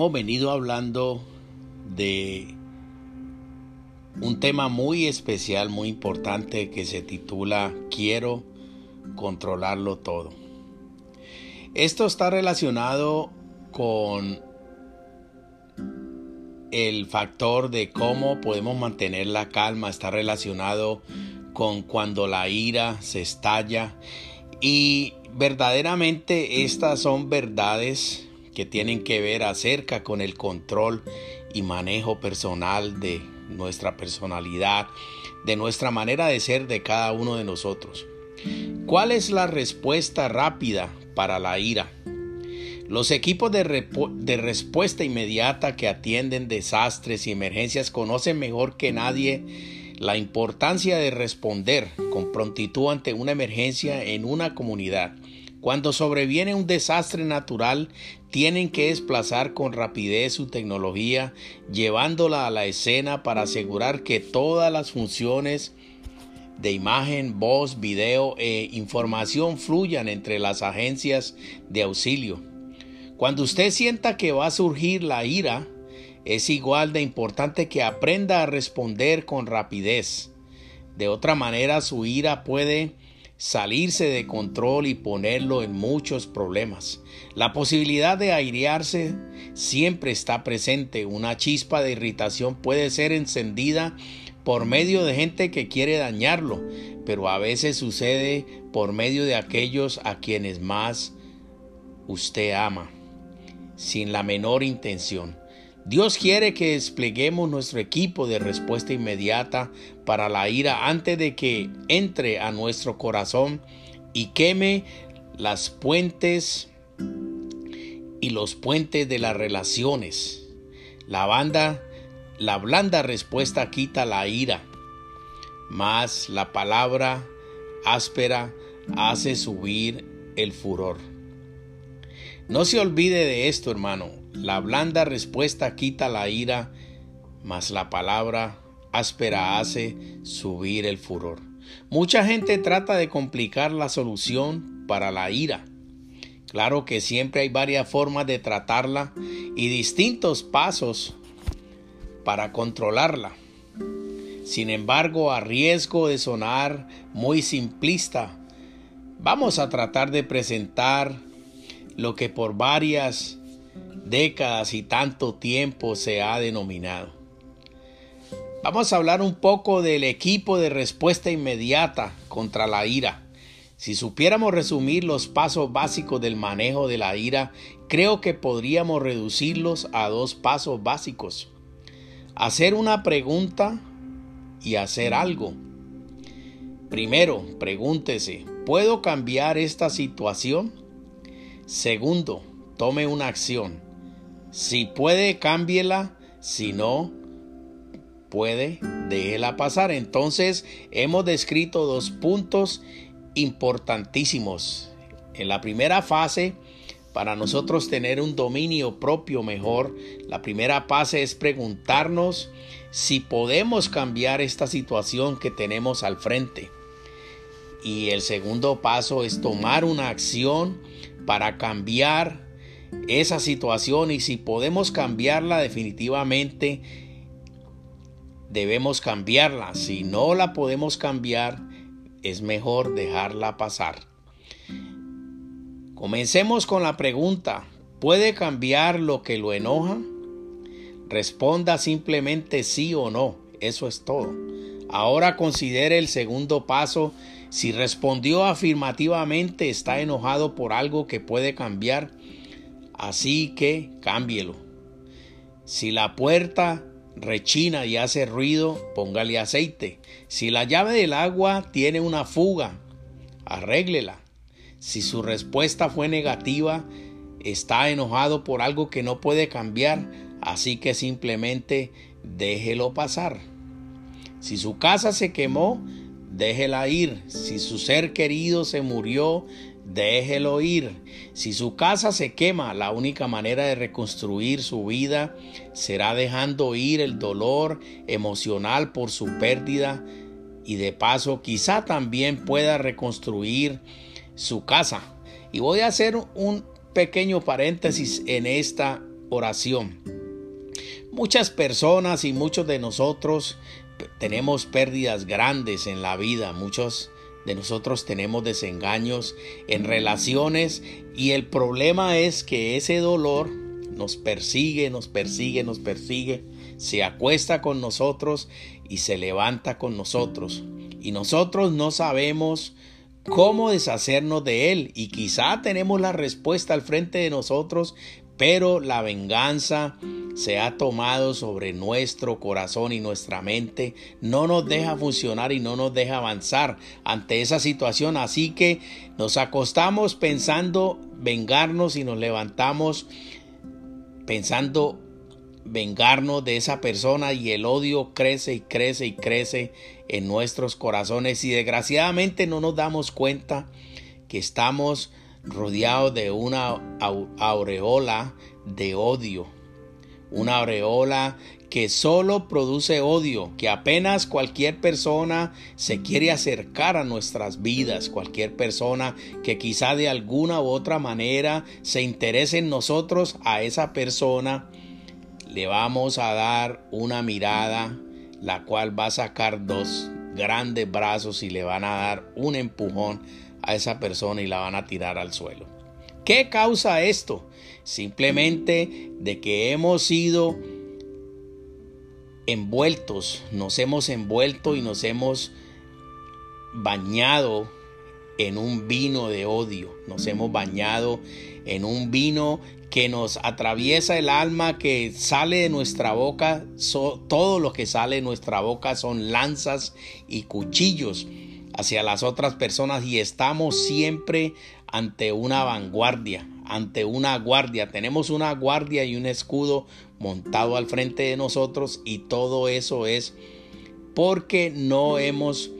Hemos venido hablando de un tema muy especial, muy importante que se titula Quiero controlarlo todo. Esto está relacionado con el factor de cómo podemos mantener la calma, está relacionado con cuando la ira se estalla y verdaderamente estas son verdades que tienen que ver acerca con el control y manejo personal de nuestra personalidad, de nuestra manera de ser de cada uno de nosotros. ¿Cuál es la respuesta rápida para la ira? Los equipos de, de, respuesta inmediata que atienden desastres y emergencias conocen mejor que nadie la importancia de responder con prontitud ante una emergencia en una comunidad. Cuando sobreviene un desastre natural, tienen que desplazar con rapidez su tecnología, llevándola a la escena para asegurar que todas las funciones de imagen, voz, video e información fluyan entre las agencias de auxilio. Cuando usted sienta que va a surgir la ira, es igual de importante que aprenda a responder con rapidez. De otra manera, su ira puede salirse de control y ponerlo en muchos problemas. La posibilidad de airearse siempre está presente. Una chispa de irritación puede ser encendida por medio de gente que quiere dañarlo, pero a veces sucede por medio de aquellos a quienes más usted ama, sin la menor intención. Dios quiere que despleguemos nuestro equipo de respuesta inmediata para la ira antes de que entre a nuestro corazón y queme las puentes y los puentes de las relaciones. La banda, la blanda respuesta quita la ira, mas la palabra áspera hace subir el furor. No se olvide de esto, hermano. La blanda respuesta quita la ira, mas la palabra áspera hace subir el furor. Mucha gente trata de complicar la solución para la ira. Claro que siempre hay varias formas de tratarla y distintos pasos para controlarla. Sin embargo, a riesgo de sonar muy simplista, vamos a tratar de presentar lo que por varias décadas y tanto tiempo se ha denominado. Vamos a hablar un poco del equipo de respuesta inmediata contra la ira. Si supiéramos resumir los pasos básicos del manejo de la ira, creo que podríamos reducirlos a dos pasos básicos. Hacer una pregunta y hacer algo. Primero, pregúntese, ¿puedo cambiar esta situación? Segundo, tome una acción. Si puede, cámbiela. Si no puede, déjela pasar. Entonces, hemos descrito dos puntos importantísimos. En la primera fase, para nosotros tener un dominio propio mejor, la primera fase es preguntarnos si podemos cambiar esta situación que tenemos al frente. Y el segundo paso es tomar una acción para cambiar esa situación y si podemos cambiarla definitivamente debemos cambiarla. Si no la podemos cambiar, es mejor dejarla pasar. Comencemos con la pregunta, ¿puede cambiar lo que lo enoja? Responda simplemente sí o no, eso es todo. Ahora considere el segundo paso. Si respondió afirmativamente, está enojado por algo que puede cambiar Así que cámbielo. Si la puerta rechina y hace ruido, póngale aceite. Si la llave del agua tiene una fuga, arréglela. Si su respuesta fue negativa, está enojado por algo que no puede cambiar, así que simplemente déjelo pasar. Si su casa se quemó, déjela ir. Si su ser querido se murió, déjelo ir. Si su casa se quema, la única manera de reconstruir su vida será dejando ir el dolor emocional por su pérdida y de paso quizá también pueda reconstruir su casa. Y voy a hacer un pequeño paréntesis en esta oración. Muchas personas y muchos de nosotros tenemos pérdidas grandes en la vida, muchos de nosotros tenemos desengaños en relaciones y el problema es que ese dolor nos persigue, nos persigue, nos persigue, se acuesta con nosotros y se levanta con nosotros. Y nosotros no sabemos cómo deshacernos de él y quizá tenemos la respuesta al frente de nosotros, pero la venganza se ha tomado sobre nuestro corazón y nuestra mente, no nos deja funcionar y no nos deja avanzar ante esa situación. Así que nos acostamos pensando vengarnos y nos levantamos pensando vengarnos de esa persona y el odio crece y crece y crece en nuestros corazones y desgraciadamente no nos damos cuenta que estamos rodeado de una aureola de odio. Una aureola que solo produce odio, que apenas cualquier persona se quiere acercar a nuestras vidas, cualquier persona que quizá de alguna u otra manera se interese en nosotros, a esa persona le vamos a dar una mirada, la cual va a sacar dos grandes brazos y le van a dar un empujón a esa persona y la van a tirar al suelo. ¿Qué causa esto? Simplemente de que hemos sido envueltos, nos hemos envuelto y nos hemos bañado en un vino de odio, nos hemos bañado en un vino que nos atraviesa el alma, que sale de nuestra boca, todo lo que sale de nuestra boca son lanzas y cuchillos hacia las otras personas y estamos siempre ante una vanguardia, ante una guardia. Tenemos una guardia y un escudo montado al frente de nosotros y todo eso es porque no hemos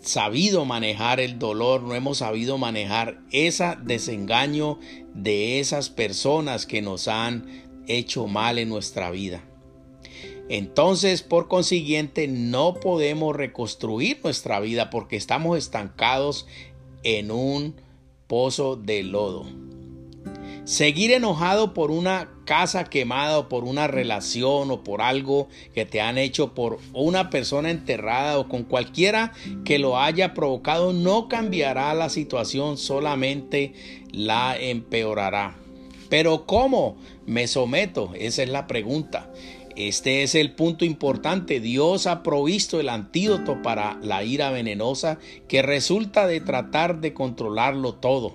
sabido manejar el dolor, no hemos sabido manejar ese desengaño de esas personas que nos han hecho mal en nuestra vida. Entonces, por consiguiente, no podemos reconstruir nuestra vida porque estamos estancados en un pozo de lodo. Seguir enojado por una casa quemada o por una relación o por algo que te han hecho por una persona enterrada o con cualquiera que lo haya provocado no cambiará la situación, solamente la empeorará. Pero ¿cómo me someto? Esa es la pregunta. Este es el punto importante. Dios ha provisto el antídoto para la ira venenosa que resulta de tratar de controlarlo todo.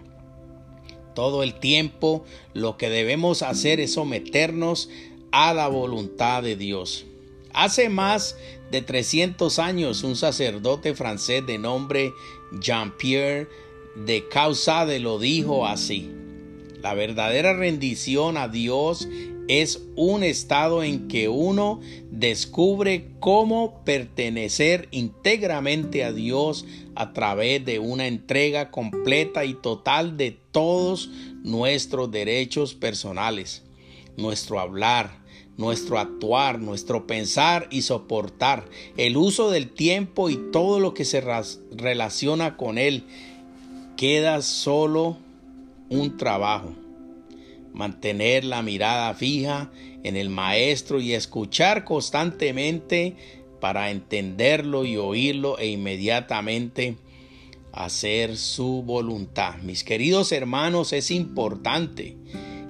Todo el tiempo lo que debemos hacer es someternos a la voluntad de Dios. Hace más de 300 años un sacerdote francés de nombre Jean-Pierre de Causade lo dijo así. La verdadera rendición a Dios es un estado en que uno descubre cómo pertenecer íntegramente a Dios a través de una entrega completa y total de todos nuestros derechos personales, nuestro hablar, nuestro actuar, nuestro pensar y soportar, el uso del tiempo y todo lo que se relaciona con él, queda solo un trabajo. Mantener la mirada fija en el Maestro y escuchar constantemente para entenderlo y oírlo e inmediatamente hacer su voluntad. Mis queridos hermanos, es importante.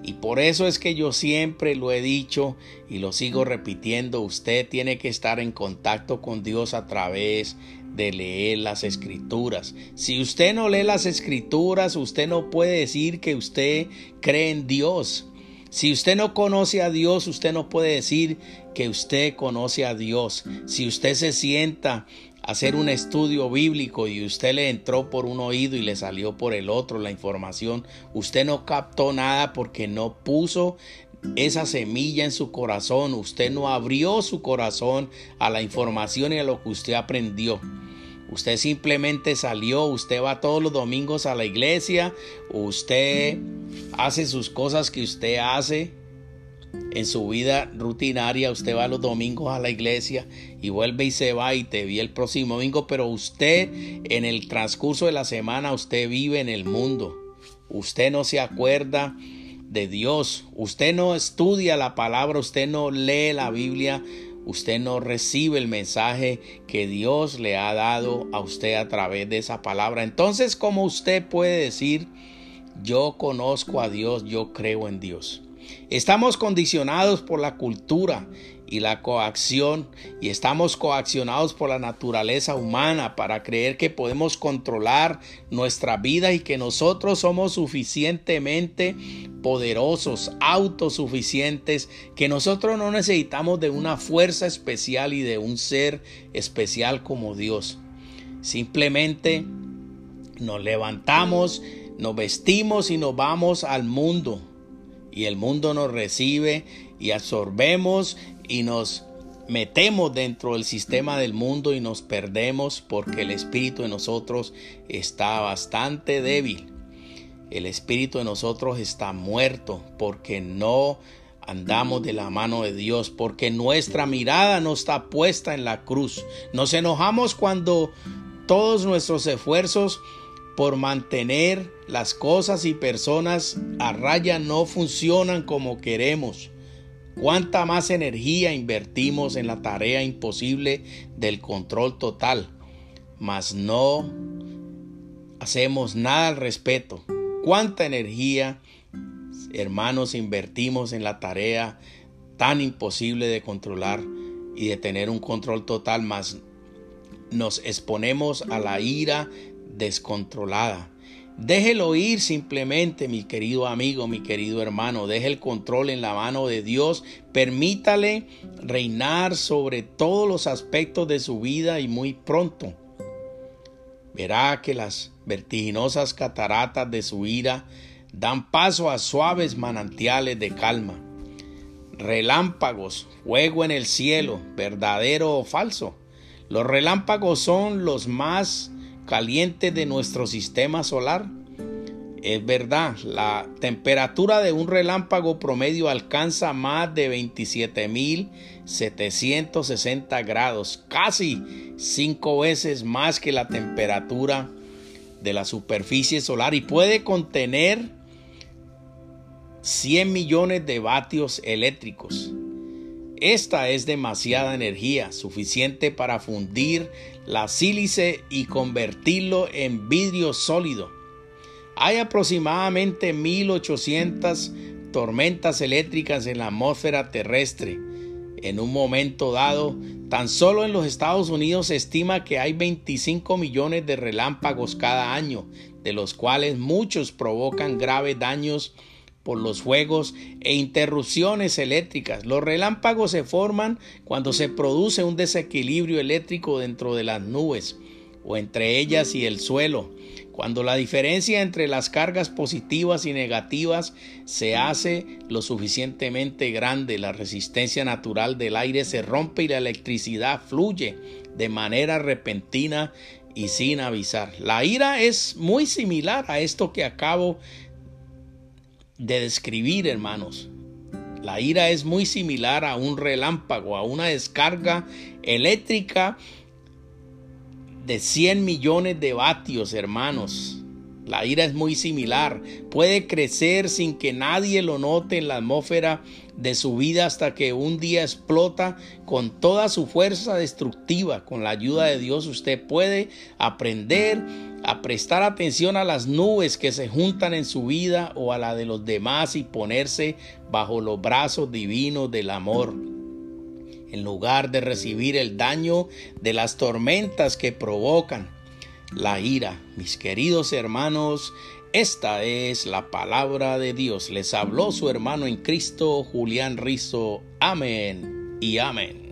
Y por eso es que yo siempre lo he dicho y lo sigo repitiendo, usted tiene que estar en contacto con Dios a través de leer las escrituras. Si usted no lee las escrituras, usted no puede decir que usted cree en Dios. Si usted no conoce a Dios, usted no puede decir que usted conoce a Dios. Si usted se sienta a hacer un estudio bíblico y usted le entró por un oído y le salió por el otro la información, usted no captó nada porque no puso esa semilla en su corazón, usted no abrió su corazón a la información y a lo que usted aprendió. Usted simplemente salió, usted va todos los domingos a la iglesia, usted hace sus cosas que usted hace en su vida rutinaria, usted va los domingos a la iglesia y vuelve y se va y te vi el próximo domingo, pero usted en el transcurso de la semana usted vive en el mundo. Usted no se acuerda de Dios. Usted no estudia la palabra, usted no lee la Biblia, usted no recibe el mensaje que Dios le ha dado a usted a través de esa palabra. Entonces, ¿cómo usted puede decir, yo conozco a Dios, yo creo en Dios? Estamos condicionados por la cultura y la coacción y estamos coaccionados por la naturaleza humana para creer que podemos controlar nuestra vida y que nosotros somos suficientemente poderosos, autosuficientes, que nosotros no necesitamos de una fuerza especial y de un ser especial como Dios. Simplemente nos levantamos, nos vestimos y nos vamos al mundo y el mundo nos recibe y absorbemos y nos metemos dentro del sistema del mundo y nos perdemos porque el espíritu de nosotros está bastante débil. El espíritu de nosotros está muerto porque no andamos de la mano de Dios, porque nuestra mirada no está puesta en la cruz. Nos enojamos cuando todos nuestros esfuerzos por mantener las cosas y personas a raya no funcionan como queremos. Cuánta más energía invertimos en la tarea imposible del control total, mas no hacemos nada al respecto. Cuánta energía, hermanos, invertimos en la tarea tan imposible de controlar y de tener un control total, mas nos exponemos a la ira descontrolada. Déjelo ir simplemente, mi querido amigo, mi querido hermano. Deje el control en la mano de Dios. Permítale reinar sobre todos los aspectos de su vida y muy pronto verá que las vertiginosas cataratas de su ira dan paso a suaves manantiales de calma. Relámpagos, fuego en el cielo, verdadero o falso. Los relámpagos son los más caliente de nuestro sistema solar. Es verdad, la temperatura de un relámpago promedio alcanza más de 27.760 grados, casi cinco veces más que la temperatura de la superficie solar y puede contener 100 millones de vatios eléctricos. Esta es demasiada energía, suficiente para fundir la sílice y convertirlo en vidrio sólido. Hay aproximadamente 1800 tormentas eléctricas en la atmósfera terrestre. En un momento dado, tan solo en los Estados Unidos se estima que hay 25 millones de relámpagos cada año, de los cuales muchos provocan graves daños por los fuegos e interrupciones eléctricas. Los relámpagos se forman cuando se produce un desequilibrio eléctrico dentro de las nubes o entre ellas y el suelo. Cuando la diferencia entre las cargas positivas y negativas se hace lo suficientemente grande, la resistencia natural del aire se rompe y la electricidad fluye de manera repentina y sin avisar. La ira es muy similar a esto que acabo de describir, hermanos. La ira es muy similar a un relámpago, a una descarga eléctrica de 100 millones de vatios, hermanos. La ira es muy similar. Puede crecer sin que nadie lo note en la atmósfera de su vida hasta que un día explota con toda su fuerza destructiva. Con la ayuda de Dios usted puede aprender a prestar atención a las nubes que se juntan en su vida o a la de los demás y ponerse bajo los brazos divinos del amor. En lugar de recibir el daño de las tormentas que provocan la ira. Mis queridos hermanos, Esta es la palabra de Dios. Les habló su hermano en Cristo, Julián Rizo. Amén y amén.